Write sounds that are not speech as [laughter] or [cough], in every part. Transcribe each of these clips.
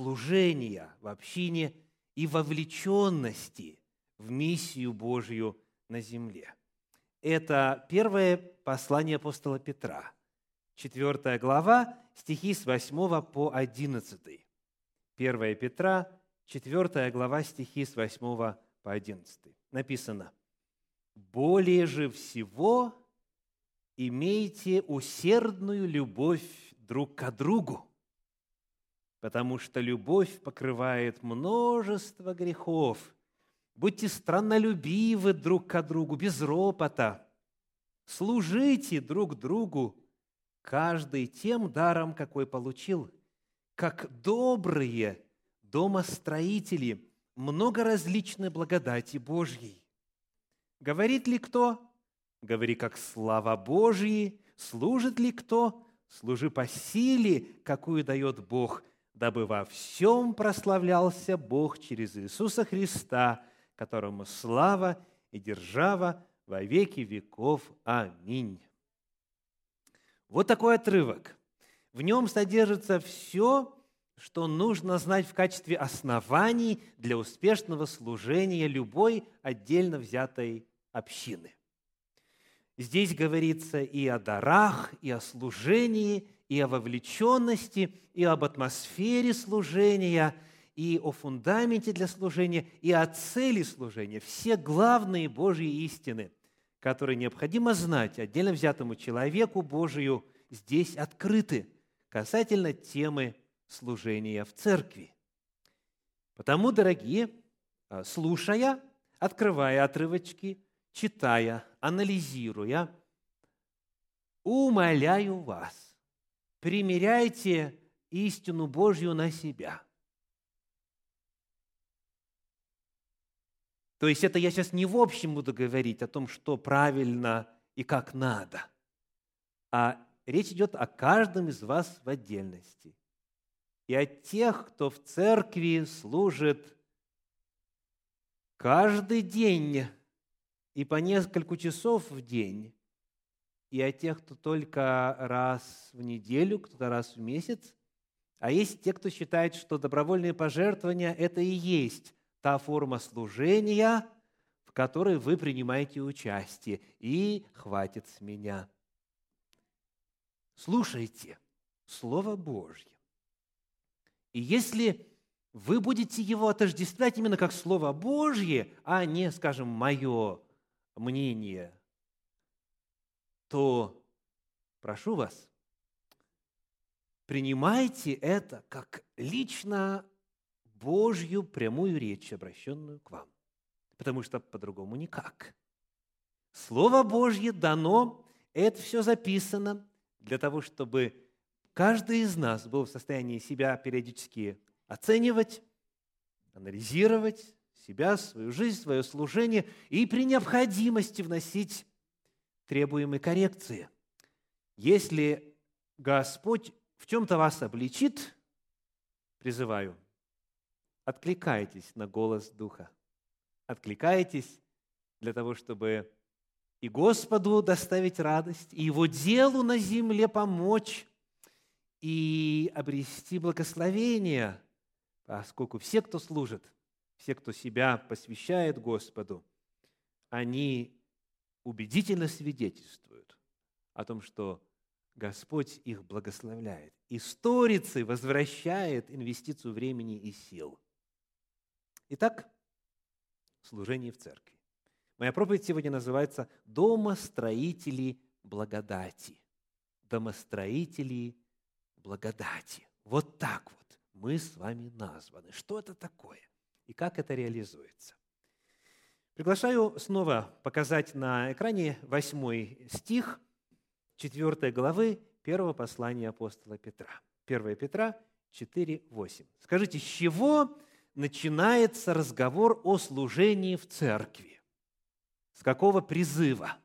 служения в общине и вовлеченности в миссию Божью на земле. Это первое послание апостола Петра, 4 глава, стихи с 8 по 11. 1 Петра, 4 глава, стихи с 8 по 11. Написано, «Более же всего имейте усердную любовь друг к другу, потому что любовь покрывает множество грехов. Будьте страннолюбивы друг к другу, без ропота. Служите друг другу, каждый тем даром, какой получил, как добрые домостроители много различной благодати Божьей. Говорит ли кто? Говори, как слава Божьей. Служит ли кто? Служи по силе, какую дает Бог, дабы во всем прославлялся Бог через Иисуса Христа, которому слава и держава во веки веков. Аминь. Вот такой отрывок. В нем содержится все, что нужно знать в качестве оснований для успешного служения любой отдельно взятой общины. Здесь говорится и о дарах, и о служении, и о вовлеченности, и об атмосфере служения, и о фундаменте для служения, и о цели служения. Все главные Божьи истины, которые необходимо знать отдельно взятому человеку Божию, здесь открыты касательно темы служения в церкви. Потому, дорогие, а, слушая, открывая отрывочки, читая, анализируя, умоляю вас, примеряйте истину Божью на себя. То есть это я сейчас не в общем буду говорить о том, что правильно и как надо, а речь идет о каждом из вас в отдельности и о тех, кто в церкви служит каждый день и по несколько часов в день, и о тех, кто только раз в неделю, кто-то раз в месяц, а есть те, кто считает, что добровольные пожертвования – это и есть та форма служения, в которой вы принимаете участие, и хватит с меня. Слушайте Слово Божье. И если вы будете его отождествлять именно как Слово Божье, а не, скажем, мое мнение, то прошу вас, принимайте это как лично Божью прямую речь, обращенную к вам. Потому что по-другому никак. Слово Божье дано, это все записано для того, чтобы каждый из нас был в состоянии себя периодически оценивать, анализировать себя, свою жизнь, свое служение и при необходимости вносить требуемые коррекции. Если Господь в чем-то вас обличит, призываю, откликайтесь на голос Духа. Откликайтесь для того, чтобы и Господу доставить радость, и Его делу на земле помочь, и обрести благословение, поскольку все, кто служит, все, кто себя посвящает Господу, они убедительно свидетельствуют о том, что Господь их благословляет. И возвращает инвестицию времени и сил. Итак, служение в церкви. Моя проповедь сегодня называется «Домостроители благодати». Домостроители благодати. Вот так вот мы с вами названы. Что это такое и как это реализуется? Приглашаю снова показать на экране восьмой стих 4 главы первого послания апостола Петра. 1 Петра 4, 8. Скажите, с чего начинается разговор о служении в церкви? С какого призыва?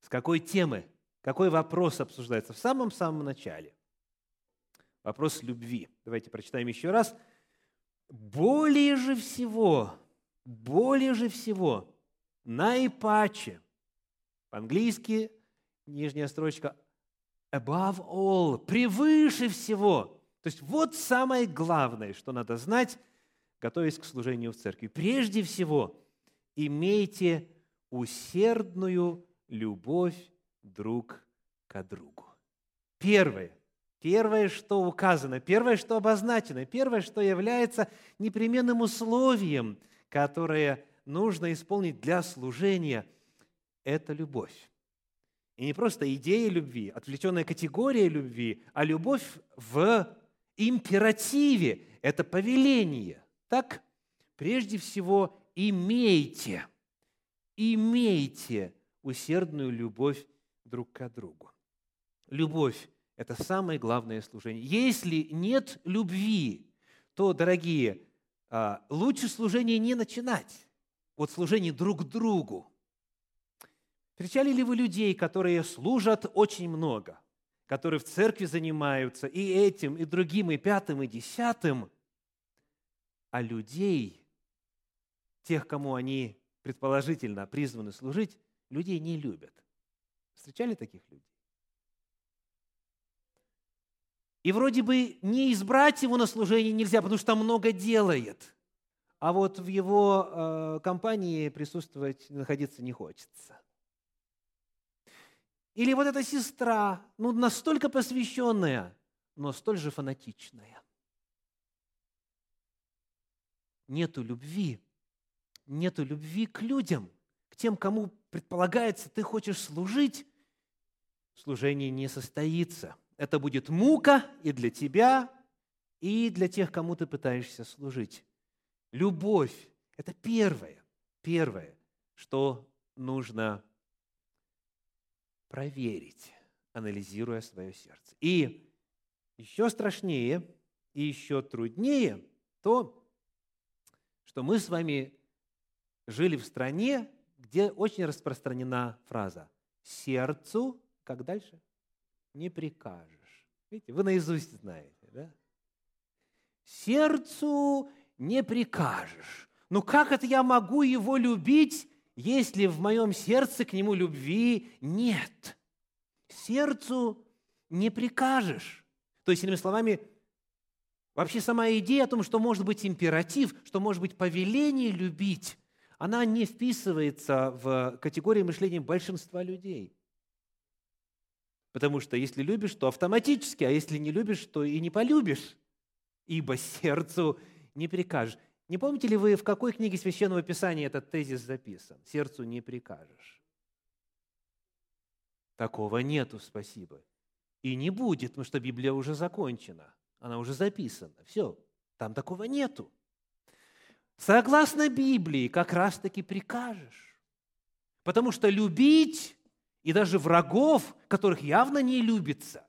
С какой темы? Какой вопрос обсуждается в самом-самом начале? Вопрос любви. Давайте прочитаем еще раз. Более же всего, более же всего, наипаче, по-английски нижняя строчка, above all, превыше всего, То есть вот самое главное, что надо знать, готовясь к служению в церкви. Прежде всего, имейте усердную любовь друг к другу. Первое. Первое, что указано, первое, что обозначено, первое, что является непременным условием, которое нужно исполнить для служения, это любовь. И не просто идея любви, отвлеченная категория любви, а любовь в императиве. Это повеление. Так, прежде всего, имейте, имейте усердную любовь друг к другу. Любовь – это самое главное служение. Если нет любви, то, дорогие, лучше служение не начинать. Вот служение друг другу. Встречали ли вы людей, которые служат очень много, которые в церкви занимаются и этим, и другим, и пятым, и десятым, а людей, тех, кому они предположительно призваны служить, людей не любят. Встречали таких людей? И вроде бы не избрать его на служение нельзя, потому что много делает. А вот в его э, компании присутствовать, находиться не хочется. Или вот эта сестра, ну, настолько посвященная, но столь же фанатичная. Нету любви, нету любви к людям, к тем, кому предполагается, ты хочешь служить, служение не состоится. Это будет мука и для тебя, и для тех, кому ты пытаешься служить. Любовь – это первое, первое, что нужно проверить, анализируя свое сердце. И еще страшнее и еще труднее то, что мы с вами жили в стране, где очень распространена фраза «сердцу», как дальше? «Не прикажешь». Видите, вы наизусть знаете, да? «Сердцу не прикажешь». Ну как это я могу его любить, если в моем сердце к нему любви нет. Сердцу не прикажешь. То есть, иными словами, вообще сама идея о том, что может быть императив, что может быть повеление любить, она не вписывается в категории мышления большинства людей. Потому что если любишь, то автоматически, а если не любишь, то и не полюбишь, ибо сердцу не прикажешь. Не помните ли вы, в какой книге Священного Писания этот тезис записан? «Сердцу не прикажешь». Такого нету, спасибо. И не будет, потому что Библия уже закончена. Она уже записана. Все, там такого нету. Согласно Библии, как раз-таки прикажешь. Потому что любить и даже врагов, которых явно не любится,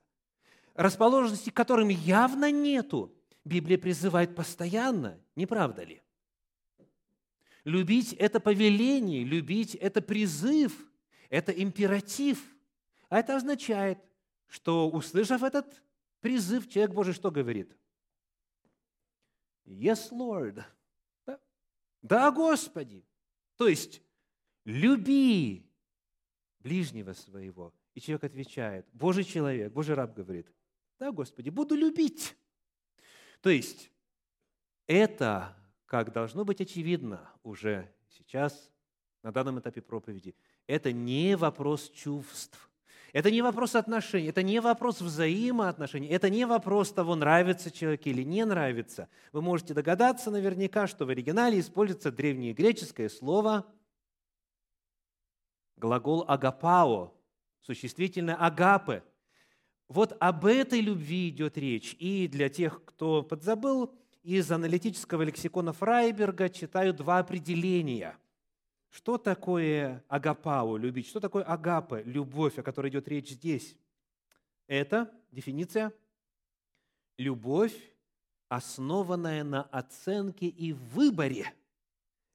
расположенности к которым явно нету, Библия призывает постоянно, не правда ли? Любить – это повеление, любить – это призыв, это императив. А это означает, что, услышав этот призыв, человек Божий что говорит? Yes, Lord. Да, да Господи. То есть, люби ближнего своего. И человек отвечает, Божий человек, Божий раб говорит, да, Господи, буду любить. То есть это, как должно быть очевидно уже сейчас, на данном этапе проповеди, это не вопрос чувств, это не вопрос отношений, это не вопрос взаимоотношений, это не вопрос того, нравится человек или не нравится. Вы можете догадаться наверняка, что в оригинале используется древнегреческое слово глагол агапао, существительное агапе – вот об этой любви идет речь. И для тех, кто подзабыл, из аналитического лексикона Фрайберга читаю два определения. Что такое агапау, любить? Что такое агапе, любовь, о которой идет речь здесь? Это дефиниция – любовь, основанная на оценке и выборе.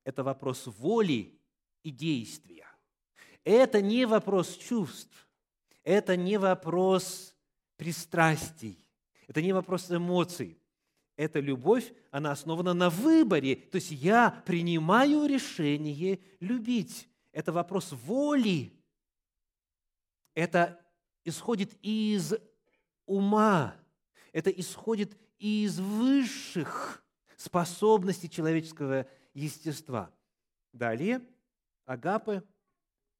Это вопрос воли и действия. Это не вопрос чувств, это не вопрос пристрастий. Это не вопрос эмоций. Эта любовь, она основана на выборе. То есть я принимаю решение любить. Это вопрос воли. Это исходит из ума. Это исходит из высших способностей человеческого естества. Далее, агапы,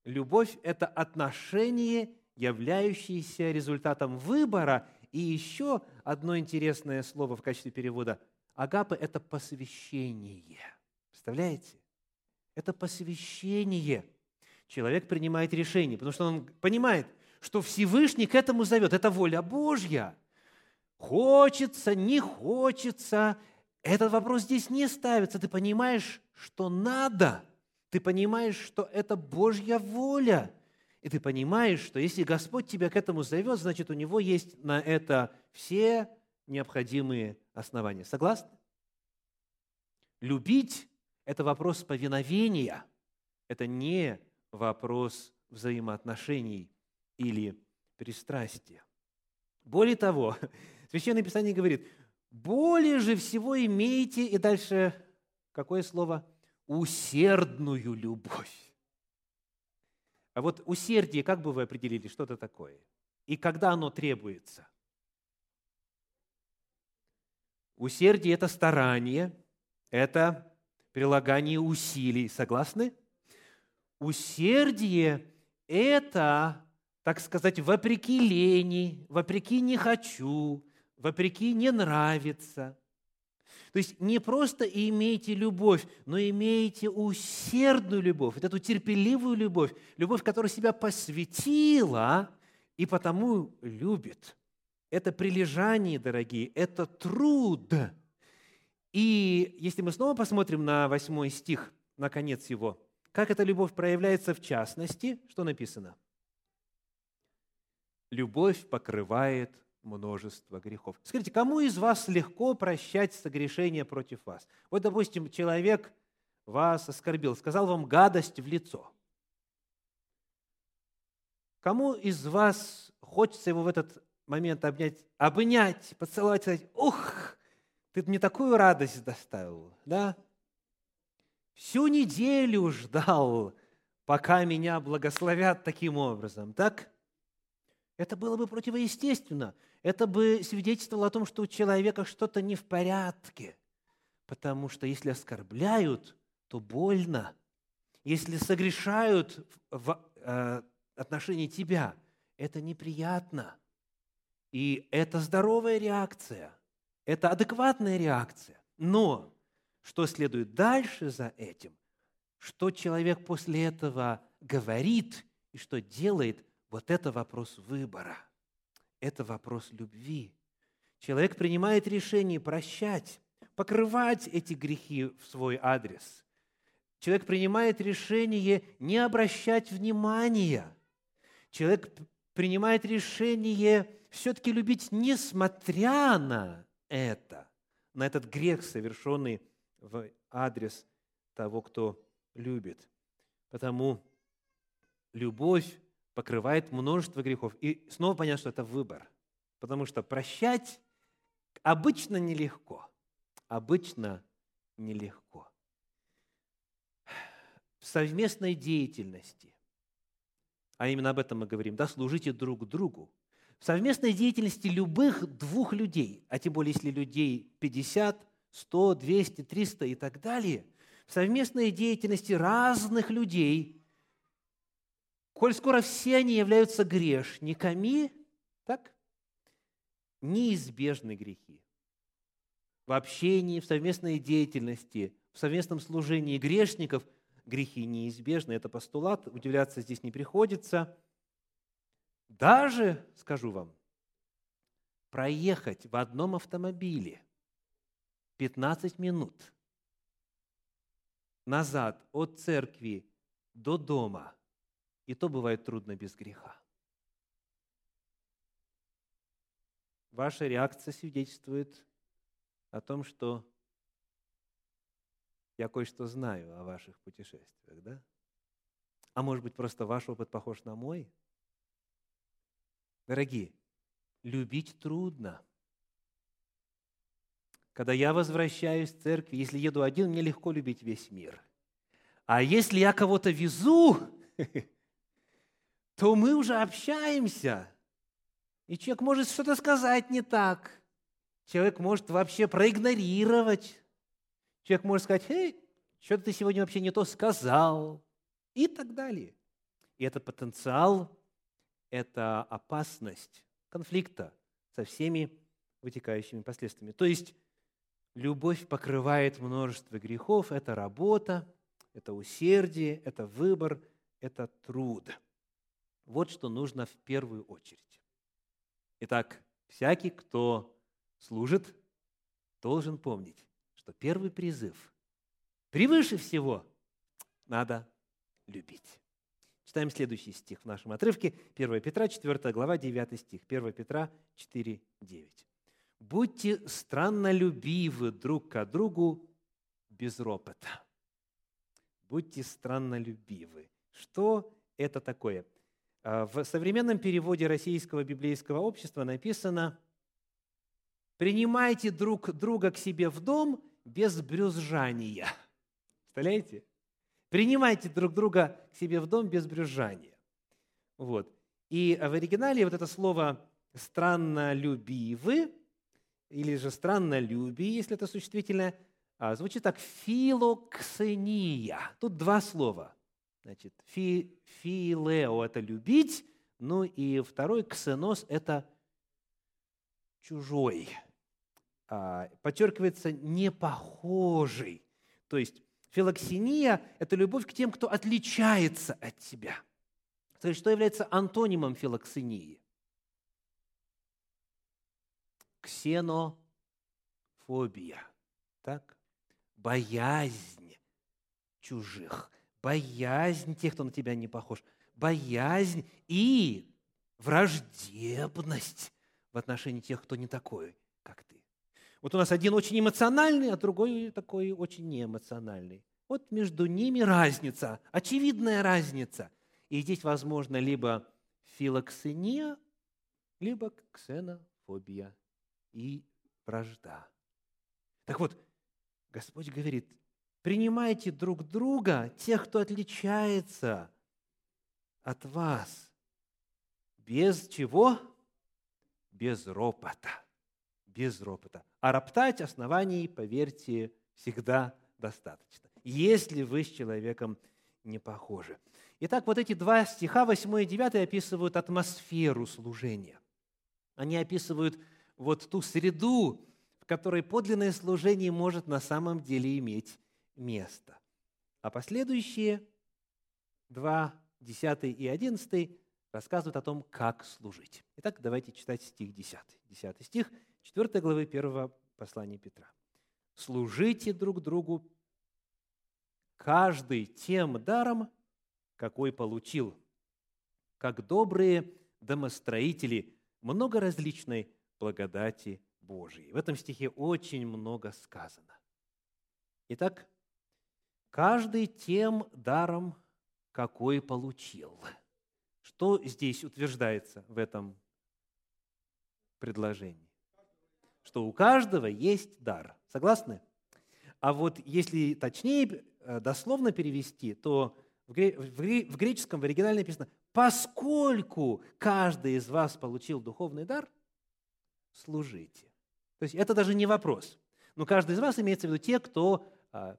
любовь – это отношение, являющееся результатом выбора. И еще одно интересное слово в качестве перевода – агапы – это посвящение. Представляете? Это посвящение. Человек принимает решение, потому что он понимает, что Всевышний к этому зовет. Это воля Божья. Хочется, не хочется, этот вопрос здесь не ставится. Ты понимаешь, что надо. Ты понимаешь, что это Божья воля. И ты понимаешь, что если Господь тебя к этому зовет, значит, у Него есть на это все необходимые основания. Согласны? Любить – это вопрос повиновения. Это не вопрос взаимоотношений или пристрастия. Более того, [laughs] Священное Писание говорит, более же всего имейте, и дальше какое слово? Усердную любовь. А вот усердие, как бы вы определили, что это такое? И когда оно требуется? Усердие – это старание, это прилагание усилий. Согласны? Усердие – это, так сказать, вопреки лени, вопреки не хочу, вопреки не нравится. То есть не просто имейте любовь, но имейте усердную любовь, вот эту терпеливую любовь, любовь, которая себя посвятила и потому любит. Это прилежание, дорогие, это труд. И если мы снова посмотрим на восьмой стих, на конец его, как эта любовь проявляется в частности, что написано? Любовь покрывает множество грехов. Скажите, кому из вас легко прощать согрешения против вас? Вот, допустим, человек вас оскорбил, сказал вам гадость в лицо. Кому из вас хочется его в этот момент обнять, обнять, поцеловать, сказать, ух, ты мне такую радость доставил, да? Всю неделю ждал, пока меня благословят таким образом, так? Это было бы противоестественно это бы свидетельствовало о том, что у человека что-то не в порядке. Потому что если оскорбляют, то больно. Если согрешают в э, отношении тебя, это неприятно. И это здоровая реакция, это адекватная реакция. Но что следует дальше за этим, что человек после этого говорит и что делает, вот это вопрос выбора это вопрос любви. Человек принимает решение прощать, покрывать эти грехи в свой адрес. Человек принимает решение не обращать внимания. Человек принимает решение все-таки любить, несмотря на это, на этот грех, совершенный в адрес того, кто любит. Потому любовь покрывает множество грехов. И снова понятно, что это выбор. Потому что прощать обычно нелегко. Обычно нелегко. В совместной деятельности, а именно об этом мы говорим, да, служите друг другу. В совместной деятельности любых двух людей, а тем более если людей 50, 100, 200, 300 и так далее, в совместной деятельности разных людей – коль скоро все они являются грешниками, так, неизбежны грехи. В общении, в совместной деятельности, в совместном служении грешников грехи неизбежны. Это постулат, удивляться здесь не приходится. Даже, скажу вам, проехать в одном автомобиле 15 минут назад от церкви до дома – и то бывает трудно без греха. Ваша реакция свидетельствует о том, что я кое-что знаю о ваших путешествиях, да? А может быть, просто ваш опыт похож на мой? Дорогие, любить трудно. Когда я возвращаюсь в церковь, если еду один, мне легко любить весь мир. А если я кого-то везу, [laughs] то мы уже общаемся. И человек может что-то сказать не так. Человек может вообще проигнорировать. Человек может сказать, «Эй, что ты сегодня вообще не то сказал?» И так далее. И это потенциал, это опасность конфликта со всеми вытекающими последствиями. То есть любовь покрывает множество грехов, это работа, это усердие, это выбор, это труд. Вот что нужно в первую очередь. Итак, всякий, кто служит, должен помнить, что первый призыв превыше всего надо любить. Читаем следующий стих в нашем отрывке. 1 Петра, 4 глава, 9 стих. 1 Петра 4, 9. «Будьте страннолюбивы друг к другу без ропота». Будьте страннолюбивы. Что это такое? А, в современном переводе Российского библейского общества написано «Принимайте друг друга к себе в дом без брюзжания». Представляете? Принимайте друг друга к себе в дом без брюзжания. Вот. И в оригинале вот это слово «страннолюбивы» или же «страннолюбие», если это существительное, а, звучит так «филоксения». Тут два слова. Значит, фи, «филео» – это «любить», ну и второй «ксенос» – это «чужой». А, подчеркивается «непохожий». То есть Филоксения – это любовь к тем, кто отличается от тебя. Скажите, что является антонимом филоксении? Ксенофобия. Так? Боязнь чужих. Боязнь тех, кто на тебя не похож. Боязнь и враждебность в отношении тех, кто не такой, как ты. Вот у нас один очень эмоциональный, а другой такой очень неэмоциональный. Вот между ними разница, очевидная разница. И здесь возможно либо филоксения, либо ксенофобия и вражда. Так вот, Господь говорит, принимайте друг друга, тех, кто отличается от вас. Без чего? Без ропота. Без ропота. А роптать оснований, поверьте, всегда достаточно, если вы с человеком не похожи. Итак, вот эти два стиха, 8 и 9, описывают атмосферу служения. Они описывают вот ту среду, в которой подлинное служение может на самом деле иметь место. А последующие два, 10 и 11, рассказывают о том, как служить. Итак, давайте читать стих 10. 10 стих, 4 главы 1 послания Петра служите друг другу, каждый тем даром, какой получил, как добрые домостроители много различной благодати Божией. В этом стихе очень много сказано. Итак, каждый тем даром, какой получил. Что здесь утверждается в этом предложении? что у каждого есть дар. Согласны? А вот если точнее, э, дословно перевести, то в греческом, в оригинале написано, поскольку каждый из вас получил духовный дар, служите. То есть это даже не вопрос. Но каждый из вас имеется в виду те, кто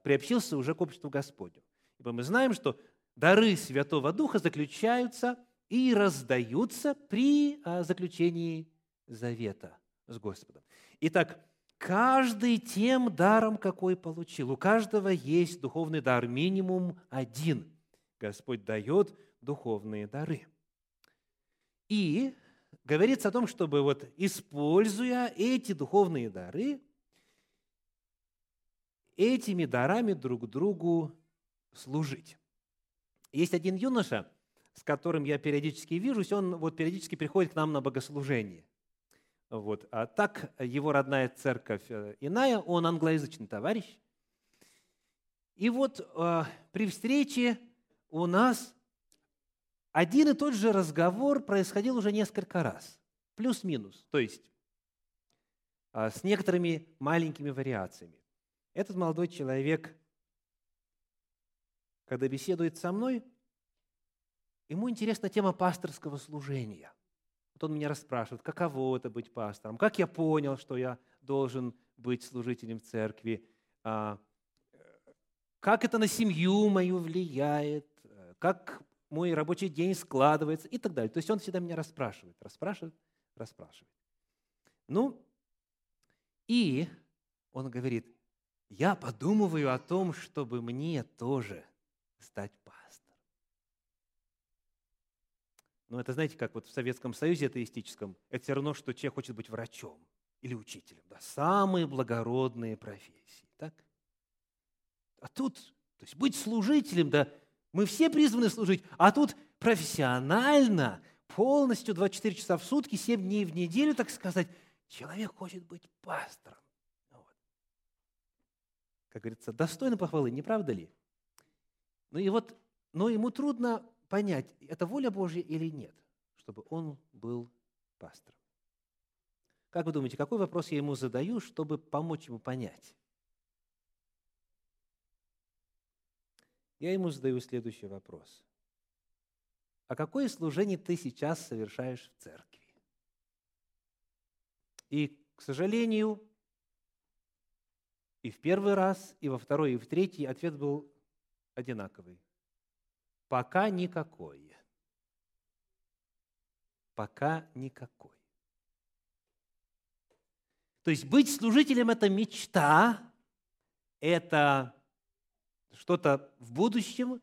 приобщился уже к обществу Господню. Ибо мы знаем, что дары Святого Духа заключаются и раздаются при а, заключении завета с Господом. Итак, каждый тем даром, какой получил. У каждого есть духовный дар, минимум один. Господь дает духовные дары. И говорится о том, чтобы вот используя эти духовные дары, этими дарами друг другу служить. Есть один юноша, с которым я периодически вижусь, он вот периодически приходит к нам на богослужение. Вот. А так его родная церковь э, иная, он англоязычный товарищ. И вот э, при встрече у нас один и тот же разговор происходил уже несколько раз, плюс-минус, то есть э, с некоторыми маленькими вариациями. Этот молодой человек, когда беседует со мной, ему интересна тема пасторского служения – вот он меня расспрашивает, каково это быть пастором, как я понял, что я должен быть служителем церкви, а, как это на семью мою влияет, как мой рабочий день складывается и так далее. То есть он всегда меня расспрашивает, расспрашивает, расспрашивает. Ну, и он говорит, я подумываю о том, чтобы мне тоже стать пастором. Ну, это знаете, как вот в Советском Союзе атеистическом, это все равно, что человек хочет быть врачом или учителем. Да, самые благородные профессии, так? А тут, то есть быть служителем, да, мы все призваны служить, а тут профессионально, полностью 24 часа в сутки, 7 дней в неделю, так сказать, человек хочет быть пастором. Как говорится, достойно похвалы, не правда ли? Ну и вот, но ему трудно понять, это воля Божья или нет, чтобы он был пастором. Как вы думаете, какой вопрос я ему задаю, чтобы помочь ему понять? Я ему задаю следующий вопрос. А какое служение ты сейчас совершаешь в церкви? И, к сожалению, и в первый раз, и во второй, и в третий ответ был одинаковый. Пока никакой. Пока никакой. То есть быть служителем – это мечта, это что-то в будущем,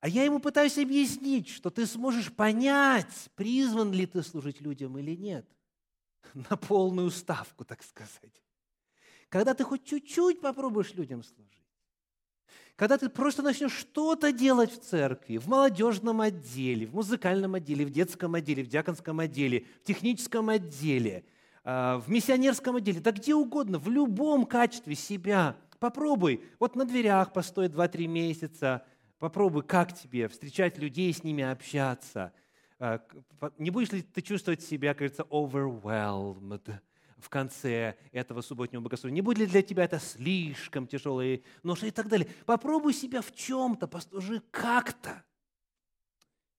а я ему пытаюсь объяснить, что ты сможешь понять, призван ли ты служить людям или нет. [laughs] На полную ставку, так сказать. Когда ты хоть чуть-чуть попробуешь людям служить. Когда ты просто начнешь что-то делать в церкви, в молодежном отделе, в музыкальном отделе, в детском отделе, в диаконском отделе, в техническом отделе, а, в миссионерском отделе, да где угодно, в любом качестве себя – Попробуй, вот на дверях постой 2-3 месяца, попробуй, как тебе встречать людей, с ними общаться. А, не будешь ли ты чувствовать себя, кажется, overwhelmed в конце этого субботнего богослужения? Не будет ли для тебя это слишком тяжелое ноша и так далее? Попробуй себя в чем-то, послужи как-то.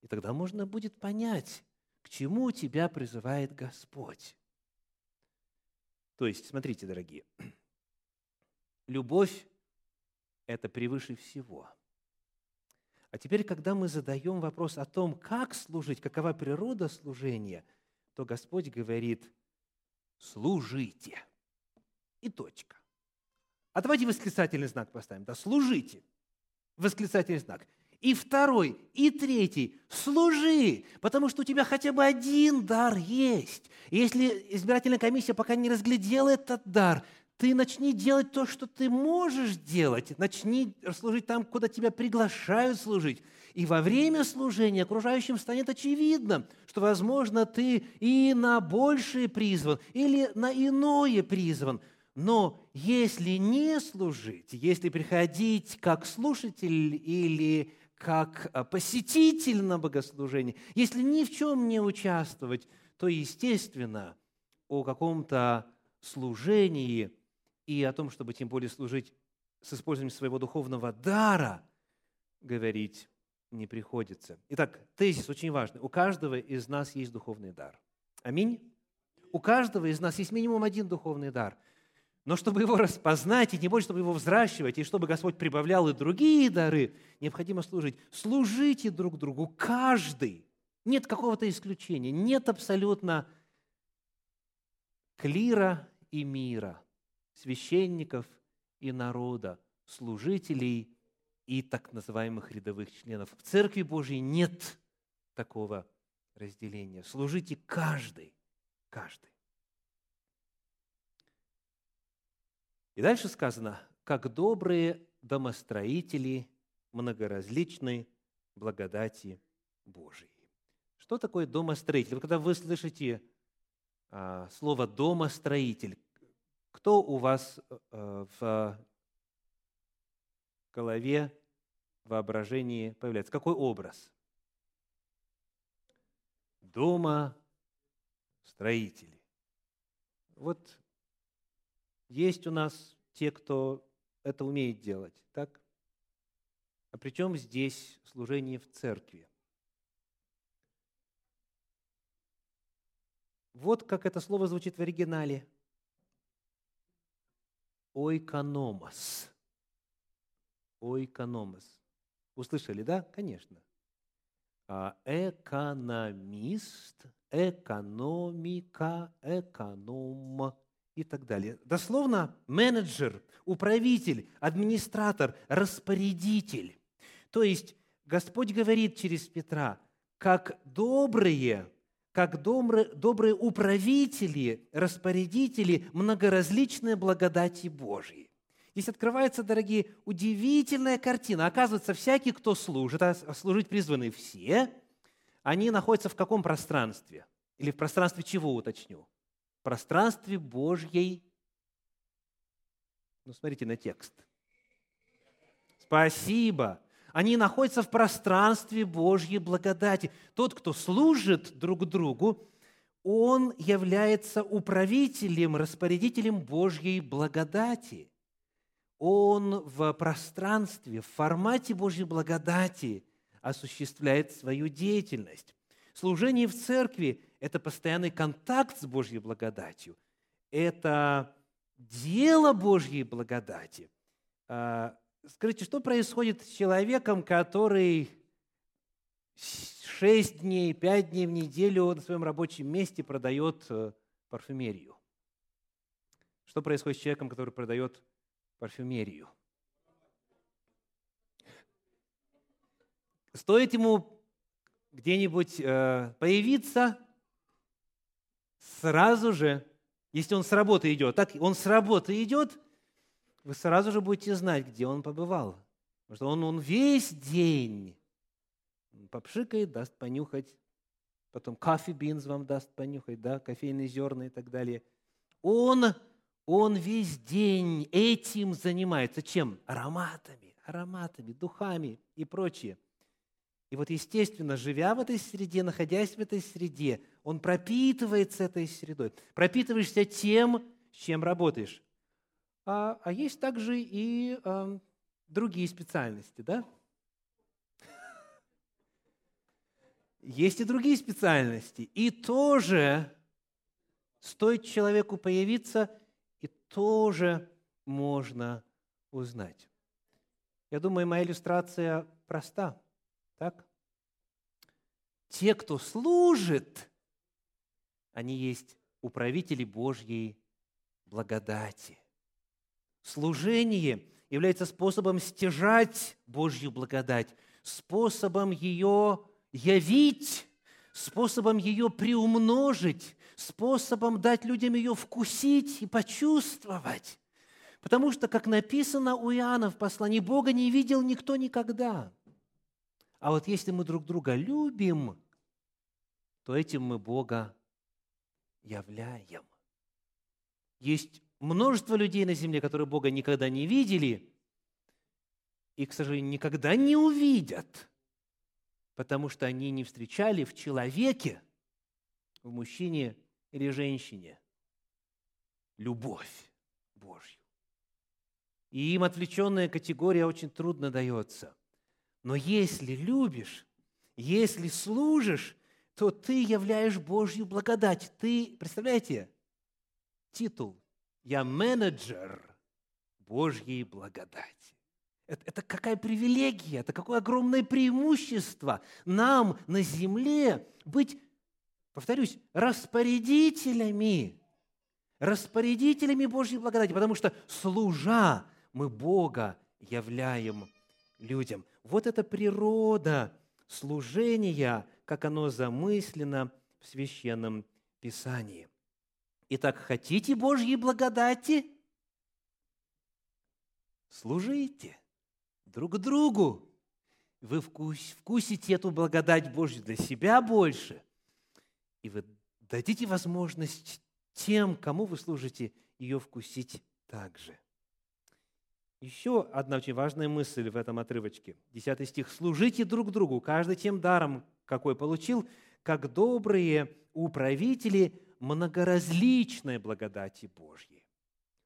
И тогда можно будет понять, к чему тебя призывает Господь. То есть, смотрите, дорогие, Любовь – это превыше всего. А теперь, когда мы задаем вопрос о том, как служить, какова природа служения, то Господь говорит, служите. И точка. А давайте восклицательный знак поставим. Да, служите. Восклицательный знак. И второй, и третий. Служи, потому что у тебя хотя бы один дар есть. И если избирательная комиссия пока не разглядела этот дар, ты начни делать то, что ты можешь делать. Начни служить там, куда тебя приглашают служить. И во время служения окружающим станет очевидно, что, возможно, ты и на большее призван, или на иное призван. Но если не служить, если приходить как слушатель или как а, посетитель на богослужение, если ни в чем не участвовать, то, естественно, о каком-то служении – и о том, чтобы тем более служить с использованием своего духовного дара, говорить не приходится. Итак, тезис очень важный. У каждого из нас есть духовный дар. Аминь. У каждого из нас есть минимум один духовный дар. Но чтобы его распознать, и не больше, чтобы его взращивать, и чтобы Господь прибавлял и другие дары, необходимо служить. Служите друг другу, каждый. Нет какого-то исключения, нет абсолютно клира и мира священников и народа, служителей и так называемых рядовых членов. В Церкви Божьей нет такого разделения. Служите каждый, каждый. И дальше сказано, как добрые домостроители многоразличной благодати Божией. Что такое домостроитель? Когда вы слышите а, слово домостроитель, кто у вас э, в голове, воображении появляется? Какой образ? Дома строители. Вот есть у нас те, кто это умеет делать, так? А причем здесь служение в церкви? Вот как это слово звучит в оригинале – ойкономос. Ойкономос. Услышали, да? Конечно. А, экономист, экономика, эконом и так далее. Дословно менеджер, управитель, администратор, распорядитель. То есть Господь говорит через Петра, как добрые, как добрые, добрые управители, распорядители многоразличной благодати Божьей. Здесь открывается, дорогие, удивительная картина. Оказывается, всякий, кто служит, а служить призваны все, они находятся в каком пространстве? Или в пространстве чего, уточню? В пространстве Божьей. Ну, смотрите на текст. Спасибо. Они находятся в пространстве Божьей благодати. Тот, кто служит друг другу, он является управителем, распорядителем Божьей благодати. Он в пространстве, в формате Божьей благодати осуществляет свою деятельность. Служение в церкви – это постоянный контакт с Божьей благодатью. Это дело Божьей благодати. Скажите, что происходит с человеком, который шесть дней, пять дней в неделю на своем рабочем месте продает э, парфюмерию? Что происходит с человеком, который продает парфюмерию? Стоит ему где-нибудь э, появиться, сразу же, если он с работы идет, так он с работы идет, вы сразу же будете знать, где он побывал. Потому что он, он весь день попшикает, даст понюхать, потом кофе бинз вам даст понюхать, да, кофейные зерна и так далее. Он, он весь день этим занимается. Чем? Ароматами, ароматами, духами и прочее. И вот, естественно, живя в этой среде, находясь в этой среде, он пропитывается этой средой. Пропитываешься тем, с чем работаешь а, а есть также и а, другие специальности, да? [laughs] Есть и другие специальности. И тоже стоит человеку появиться, и тоже можно узнать. Я думаю, моя иллюстрация проста. Так? Те, кто служит, они есть управители Божьей благодати. Служение является способом стяжать Божью благодать, способом ее явить, способом ее приумножить, способом дать людям ее вкусить и почувствовать. Потому что, как написано у Иоанна в послании, Бога не видел никто никогда. А вот если мы друг друга любим, то этим мы Бога являем. Есть множество людей на земле, которые Бога никогда не видели и, к сожалению, никогда не увидят, потому что они не встречали в человеке, в мужчине или женщине любовь Божью. И им отвлеченная категория очень трудно дается. Но если любишь, если служишь, то ты являешь Божью благодать. Ты, представляете, титул я менеджер Божьей благодати. Это, это какая привилегия, это какое огромное преимущество нам на земле быть, повторюсь, распорядителями, распорядителями Божьей благодати, потому что служа мы Бога являем людям. Вот эта природа служения, как оно замыслено в Священном Писании. Итак, хотите Божьей благодати? Служите друг другу. Вы вкусите эту благодать Божью для себя больше, и вы дадите возможность тем, кому вы служите, ее вкусить также. Еще одна очень важная мысль в этом отрывочке. Десятый стих. «Служите друг другу, каждый тем даром, какой получил, как добрые управители многоразличной благодати Божьей.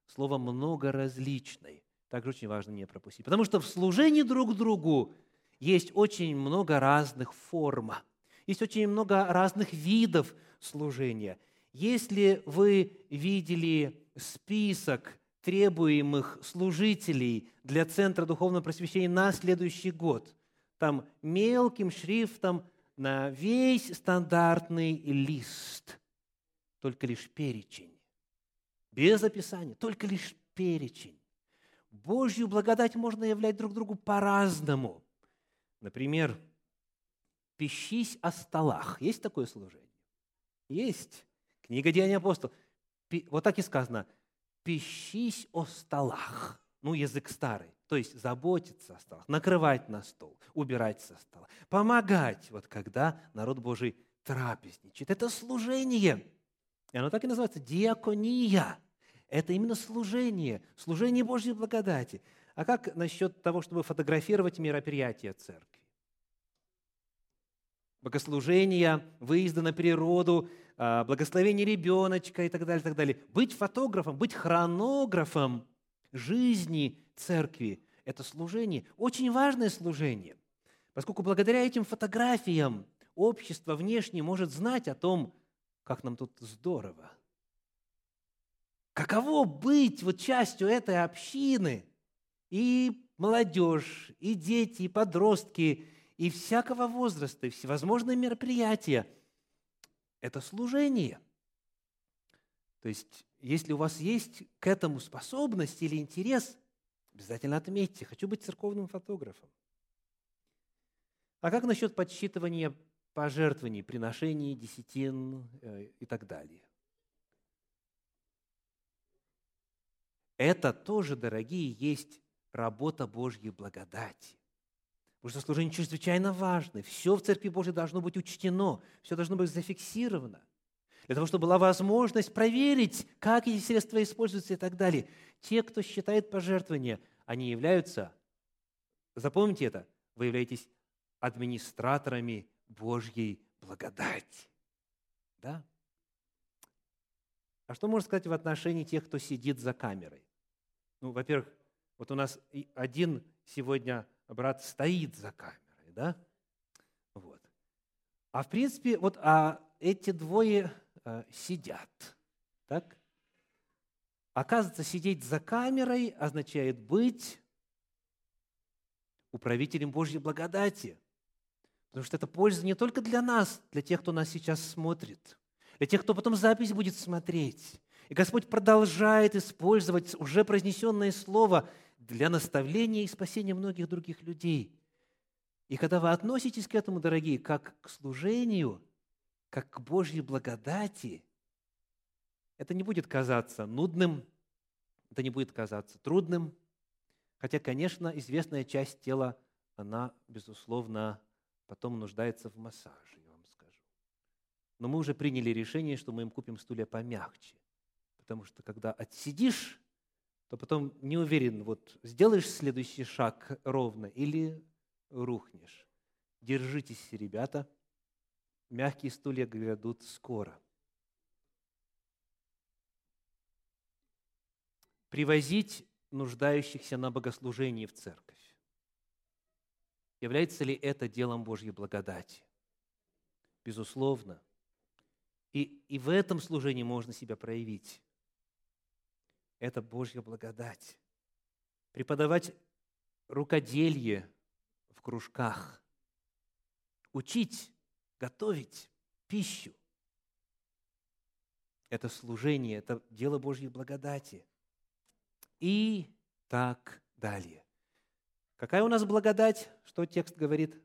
Слово «многоразличной» также очень важно не пропустить. Потому что в служении друг другу есть очень много разных форм, есть очень много разных видов служения. Если вы видели список требуемых служителей для Центра Духовного Просвещения на следующий год. Там мелким шрифтом на весь стандартный лист. Только лишь перечень. Без описания, только лишь перечень. Божью благодать можно являть друг другу по-разному. Например, «Пищись о столах». Есть такое служение? Есть. Книга Деяний апостолов. Вот так и сказано. «Пищись о столах». Ну, язык старый. То есть заботиться о столах, накрывать на стол, убирать со стола, помогать, вот когда народ Божий трапезничает. Это служение. И оно так и называется – диакония. Это именно служение, служение Божьей благодати. А как насчет того, чтобы фотографировать мероприятия церкви? Богослужения, выезда на природу, а, благословение ребеночка и так далее, и так далее. Быть фотографом, быть хронографом жизни церкви – это служение, очень важное служение, поскольку благодаря этим фотографиям общество внешне может знать о том, как нам тут здорово. Каково быть вот частью этой общины? И молодежь, и дети, и подростки, и всякого возраста, и всевозможные мероприятия – это служение. То есть, если у вас есть к этому способность или интерес, обязательно отметьте, хочу быть церковным фотографом. А как насчет подсчитывания пожертвований, приношений, десятин э, и так далее. Это тоже, дорогие, есть работа Божьей благодати. Потому что служение чрезвычайно важно. Все в Церкви Божьей должно быть учтено, все должно быть зафиксировано. Для того, чтобы была возможность проверить, как эти средства используются и так далее. Те, кто считает пожертвования, они являются, запомните это, вы являетесь администраторами Божьей благодати. Да? А что можно сказать в отношении тех, кто сидит за камерой? Ну, во-первых, вот у нас один сегодня брат стоит за камерой, да? Вот. А в принципе, вот а эти двое а, сидят, так? Оказывается, сидеть за камерой означает быть управителем Божьей благодати – Потому что это польза не только для нас, для тех, кто нас сейчас смотрит, для тех, кто потом запись будет смотреть. И Господь продолжает использовать уже произнесенное слово для наставления и спасения многих других людей. И когда вы относитесь к этому, дорогие, как к служению, как к Божьей благодати, это не будет казаться нудным, это не будет казаться трудным, хотя, конечно, известная часть тела, она, безусловно, потом нуждается в массаже, я вам скажу. Но мы уже приняли решение, что мы им купим стулья помягче. Потому что когда отсидишь, то потом не уверен, вот сделаешь следующий шаг ровно или рухнешь. Держитесь, ребята. Мягкие стулья грядут скоро. Привозить нуждающихся на богослужении в церковь. Является ли это делом Божьей благодати? Безусловно. И, и в этом служении можно себя проявить. Это Божья благодать. Преподавать рукоделье в кружках. Учить, готовить пищу. Это служение, это дело Божьей благодати. И так далее. Какая у нас благодать? Что текст говорит?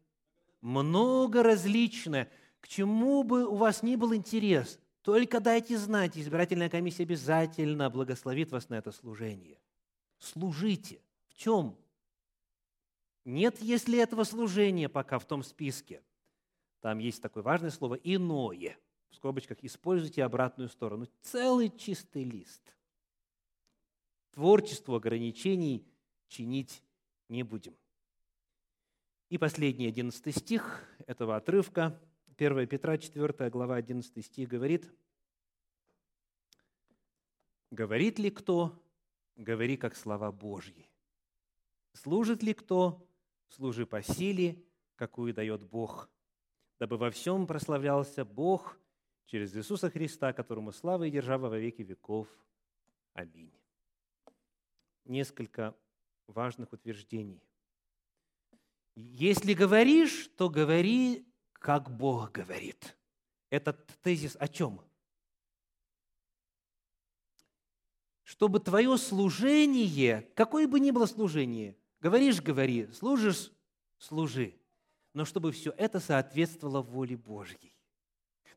Много различное. К чему бы у вас ни был интерес, только дайте знать, избирательная комиссия обязательно благословит вас на это служение. Служите. В чем? Нет, если этого служения пока в том списке. Там есть такое важное слово «иное». В скобочках используйте обратную сторону. Целый чистый лист. Творчеству ограничений чинить не будем. И последний, 11 стих этого отрывка, 1 Петра, 4 глава, 11 стих говорит, «Говорит ли кто, говори как слова Божьи. Служит ли кто, служи по силе, какую дает Бог, дабы во всем прославлялся Бог через Иисуса Христа, которому слава и держава во веки веков. Аминь». несколько важных утверждений. Если говоришь, то говори, как Бог говорит. Этот тезис о чем? Чтобы твое служение, какое бы ни было служение, говоришь – говори, служишь – служи, но чтобы все это соответствовало воле Божьей.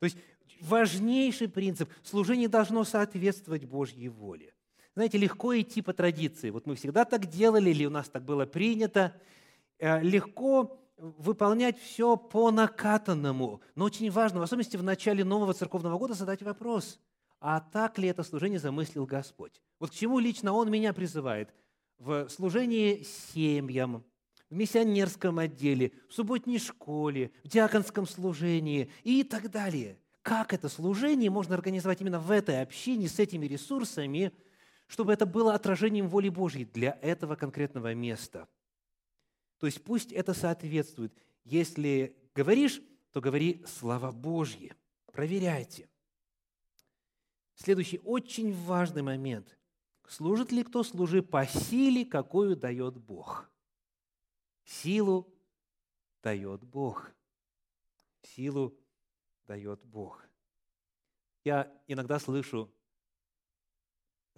То есть важнейший принцип – служение должно соответствовать Божьей воле. Знаете, легко идти по традиции. Вот мы всегда так делали, или у нас так было принято. Э, легко выполнять все по накатанному. Но очень важно, в особенности в начале нового церковного года, задать вопрос, а так ли это служение замыслил Господь? Вот к чему лично Он меня призывает? В служении семьям, в миссионерском отделе, в субботней школе, в диаконском служении и так далее. Как это служение можно организовать именно в этой общине с этими ресурсами, чтобы это было отражением воли Божьей для этого конкретного места – то есть пусть это соответствует. Если говоришь, то говори слова Божьи. Проверяйте. Следующий очень важный момент. Служит ли кто, служи по силе, какую дает Бог. Силу дает Бог. Силу дает Бог. Я иногда слышу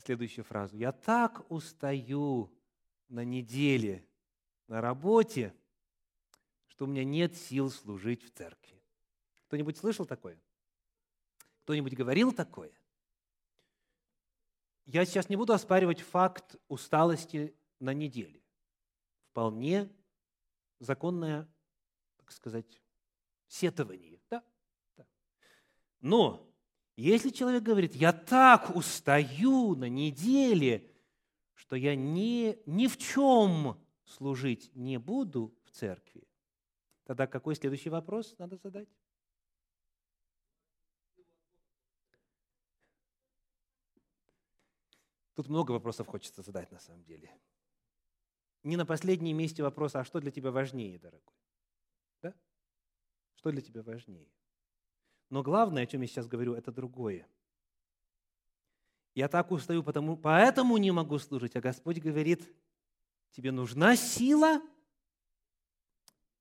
следующую фразу. «Я так устаю на неделе на работе, что у меня нет сил служить в церкви. Кто-нибудь слышал такое? Кто-нибудь говорил такое? Я сейчас не буду оспаривать факт усталости на неделе. Вполне законное, так сказать, сетование. Да? да. Но если человек говорит, я так устаю на неделе, что я ни, ни в чем служить не буду в церкви, тогда какой следующий вопрос надо задать? Тут много вопросов хочется задать на самом деле. Не на последнем месте вопрос, а что для тебя важнее, дорогой? Да? Что для тебя важнее? Но главное, о чем я сейчас говорю, это другое. Я так устаю, потому, поэтому не могу служить. А Господь говорит, тебе нужна сила,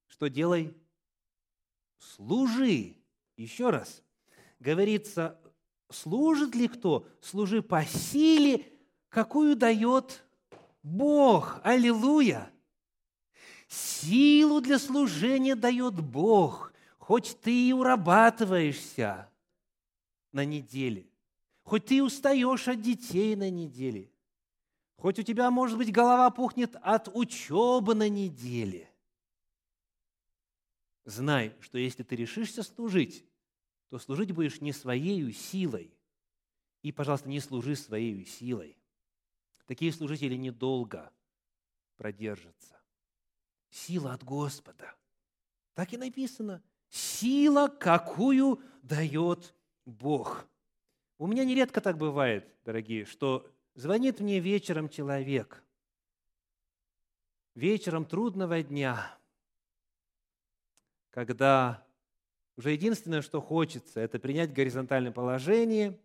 что делай? Служи. Еще раз. Говорится, служит ли кто? Служи по силе, какую дает Бог. Аллилуйя! Силу для служения дает Бог, хоть ты и урабатываешься на неделе, хоть ты устаешь от детей на неделе – Хоть у тебя, может быть, голова пухнет от учебы на неделе. Знай, что если ты решишься служить, то служить будешь не своей силой. И, пожалуйста, не служи своей силой. Такие служители недолго продержатся. Сила от Господа. Так и написано. Сила, какую дает Бог. У меня нередко так бывает, дорогие, что Звонит мне вечером человек, вечером трудного дня, когда уже единственное, что хочется, это принять горизонтальное положение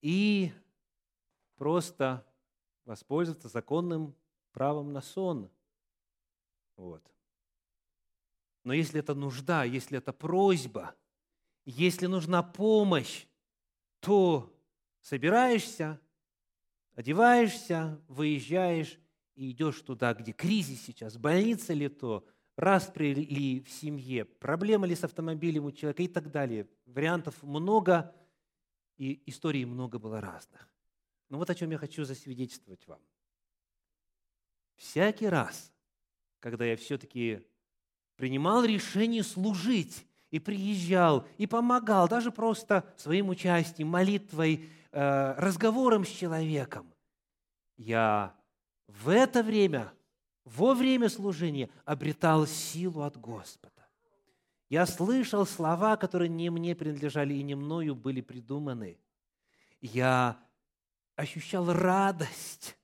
и просто воспользоваться законным правом на сон. Вот. Но если это нужда, если это просьба, если нужна помощь, то собираешься, одеваешься, выезжаешь и идешь туда, где кризис сейчас, больница ли то, распри ли в семье, проблема ли с автомобилем у человека и так далее. Вариантов много, и историй много было разных. Но вот о чем я хочу засвидетельствовать вам. Всякий раз, когда я все-таки принимал решение служить, и приезжал, и помогал, даже просто своим участием, молитвой, Э, разговором с человеком, я в это время, во время служения обретал силу от Господа. Я слышал слова, которые не мне принадлежали и не мною были придуманы. Я ощущал радость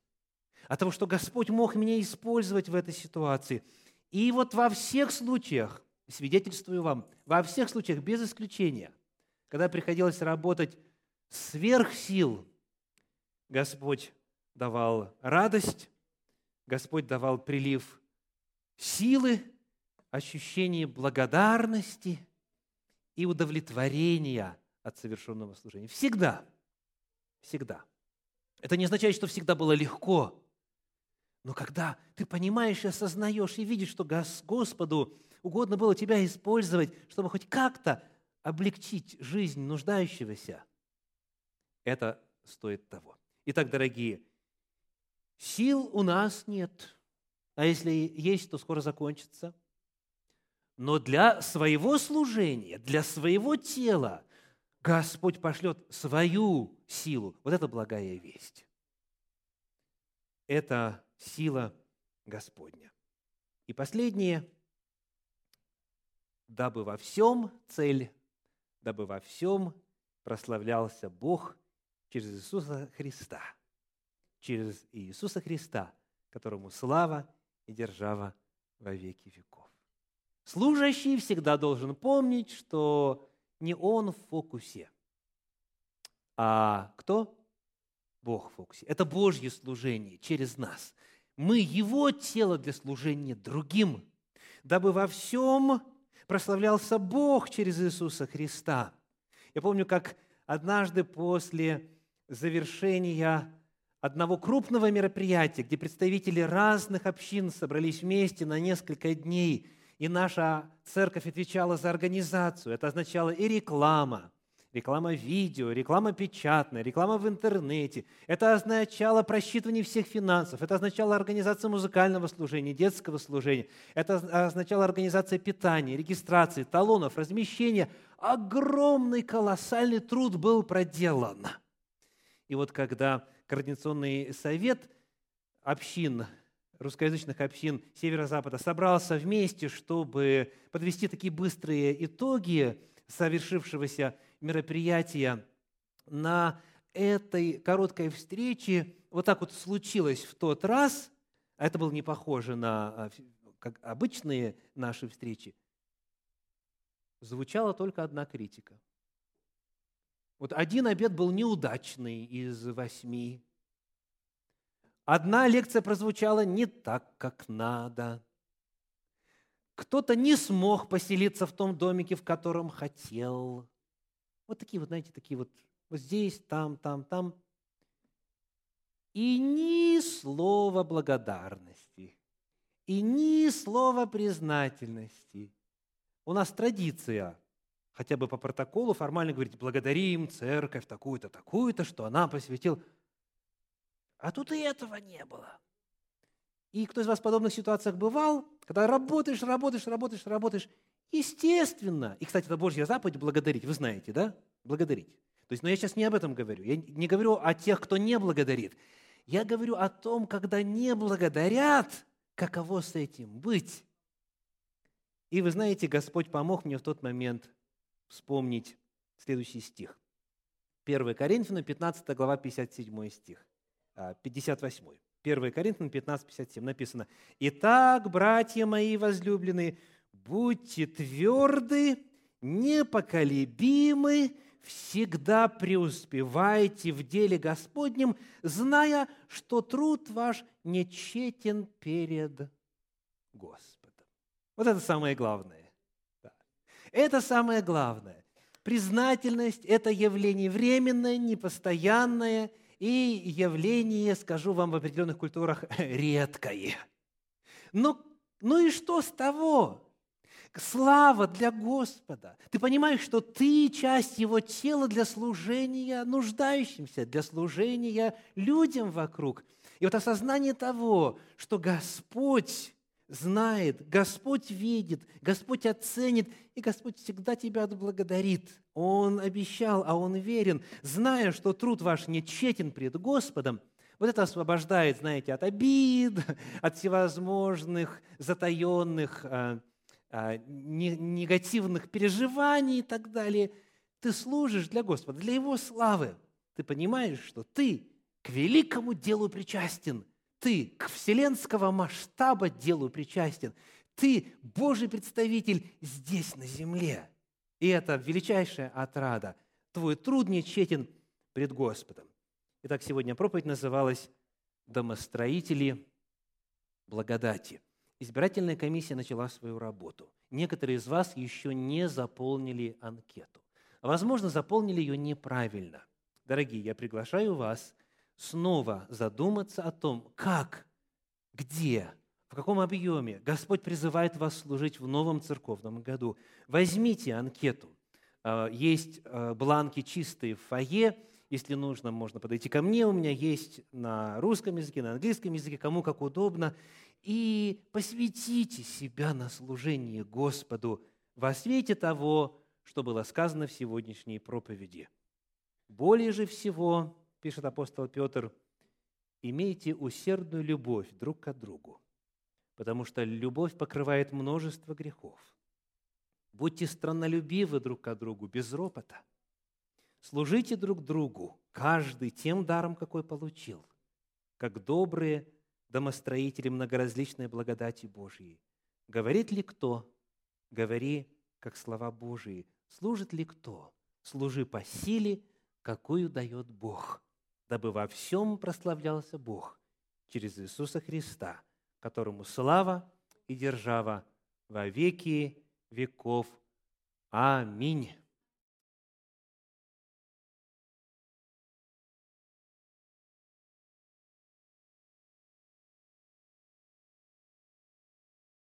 от того, что Господь мог меня использовать в этой ситуации. И вот во всех случаях, свидетельствую вам, во всех случаях, без исключения, когда приходилось работать сверх сил Господь давал радость, Господь давал прилив силы, ощущение благодарности и удовлетворения от совершенного служения. Всегда. Всегда. Это не означает, что всегда было легко. Но когда ты понимаешь и осознаешь, и видишь, что Господу угодно было тебя использовать, чтобы хоть как-то облегчить жизнь нуждающегося, это стоит того. Итак, дорогие, сил у нас нет, а если есть, то скоро закончится. Но для своего служения, для своего тела Господь пошлет свою силу. Вот это благая весть. Это сила Господня. И последнее, дабы во всем цель, дабы во всем прославлялся Бог через Иисуса Христа. Через Иисуса Христа, которому слава и держава во веки веков. Служащий всегда должен помнить, что не он в фокусе, а кто? Бог в фокусе. Это Божье служение через нас. Мы Его тело для служения другим, дабы во всем прославлялся Бог через Иисуса Христа. Я помню, как однажды после завершения одного крупного мероприятия, где представители разных общин собрались вместе на несколько дней, и наша церковь отвечала за организацию. Это означало и реклама, реклама видео, реклама печатная, реклама в интернете. Это означало просчитывание всех финансов, это означало организацию музыкального служения, детского служения, это означало организация питания, регистрации, талонов, размещения. Огромный, колоссальный труд был проделан. И вот когда Координационный совет общин русскоязычных общин Северо-Запада собрался вместе, чтобы подвести такие быстрые итоги совершившегося мероприятия на этой короткой встрече вот так вот случилось в тот раз, а это было не похоже на а, как обычные наши встречи, звучала только одна критика. Вот один обед был неудачный из восьми. Одна лекция прозвучала не так, как надо. Кто-то не смог поселиться в том домике, в котором хотел. Вот такие вот, знаете, такие вот, вот здесь, там, там, там. И ни слова благодарности, и ни слова признательности. У нас традиция, хотя бы по протоколу формально говорить, благодарим церковь такую-то, такую-то, что она посвятила. А тут и этого не было. И кто из вас в подобных ситуациях бывал, когда работаешь, работаешь, работаешь, работаешь, естественно, и, кстати, это Божья заповедь благодарить, вы знаете, да? Благодарить. То есть, но я сейчас не об этом говорю. Я не говорю о тех, кто не благодарит. Я говорю о том, когда не благодарят, каково с этим быть. И вы знаете, Господь помог мне в тот момент вспомнить следующий стих. 1 Коринфянам, 15 глава, 57 стих. 58. 1 Коринфянам 15, 57 написано, «Итак, братья мои возлюбленные, будьте тверды, непоколебимы, всегда преуспевайте в деле Господнем, зная, что труд ваш нечетен перед Господом». Вот это самое главное. Это самое главное. Признательность – это явление временное, непостоянное – и явление, скажу вам, в определенных культурах [laughs] редкое. Но, ну и что с того? Слава для Господа. Ты понимаешь, что ты часть Его тела для служения нуждающимся, для служения людям вокруг. И вот осознание того, что Господь знает, Господь видит, Господь оценит, и Господь всегда тебя отблагодарит. Он обещал, а Он верен, зная, что труд ваш не тщетен пред Господом, вот это освобождает, знаете, от обид, [laughs] от всевозможных затаенных, а, негативных переживаний и так далее. Ты служишь для Господа, для Его славы. Ты понимаешь, что ты к великому делу причастен – ты к вселенского масштаба делу причастен. Ты Божий представитель здесь, на земле. И это величайшая отрада. Твой труд не тщетен пред Господом. Итак, сегодня проповедь называлась домостроители благодати. Избирательная комиссия начала свою работу. Некоторые из вас еще не заполнили анкету. Возможно, заполнили ее неправильно. Дорогие, я приглашаю вас снова задуматься о том, как, где, в каком объеме Господь призывает вас служить в новом церковном году. Возьмите анкету. А, есть а, бланки чистые в фойе. Если нужно, можно подойти ко мне. У меня есть на русском языке, на английском языке, кому как удобно. И посвятите себя на служение Господу во свете того, что было сказано в сегодняшней проповеди. Более же всего, пишет апостол Петр, имейте усердную любовь друг к другу, потому что любовь покрывает множество грехов. Будьте страннолюбивы друг к другу, без ропота. Служите друг другу, каждый тем даром, какой получил, как добрые домостроители многоразличной благодати Божьей. Говорит ли кто? Говори, как слова Божии. Служит ли кто? Служи по силе, какую дает Бог, дабы во всем прославлялся Бог через Иисуса Христа, которому слава и держава во веки веков. Аминь.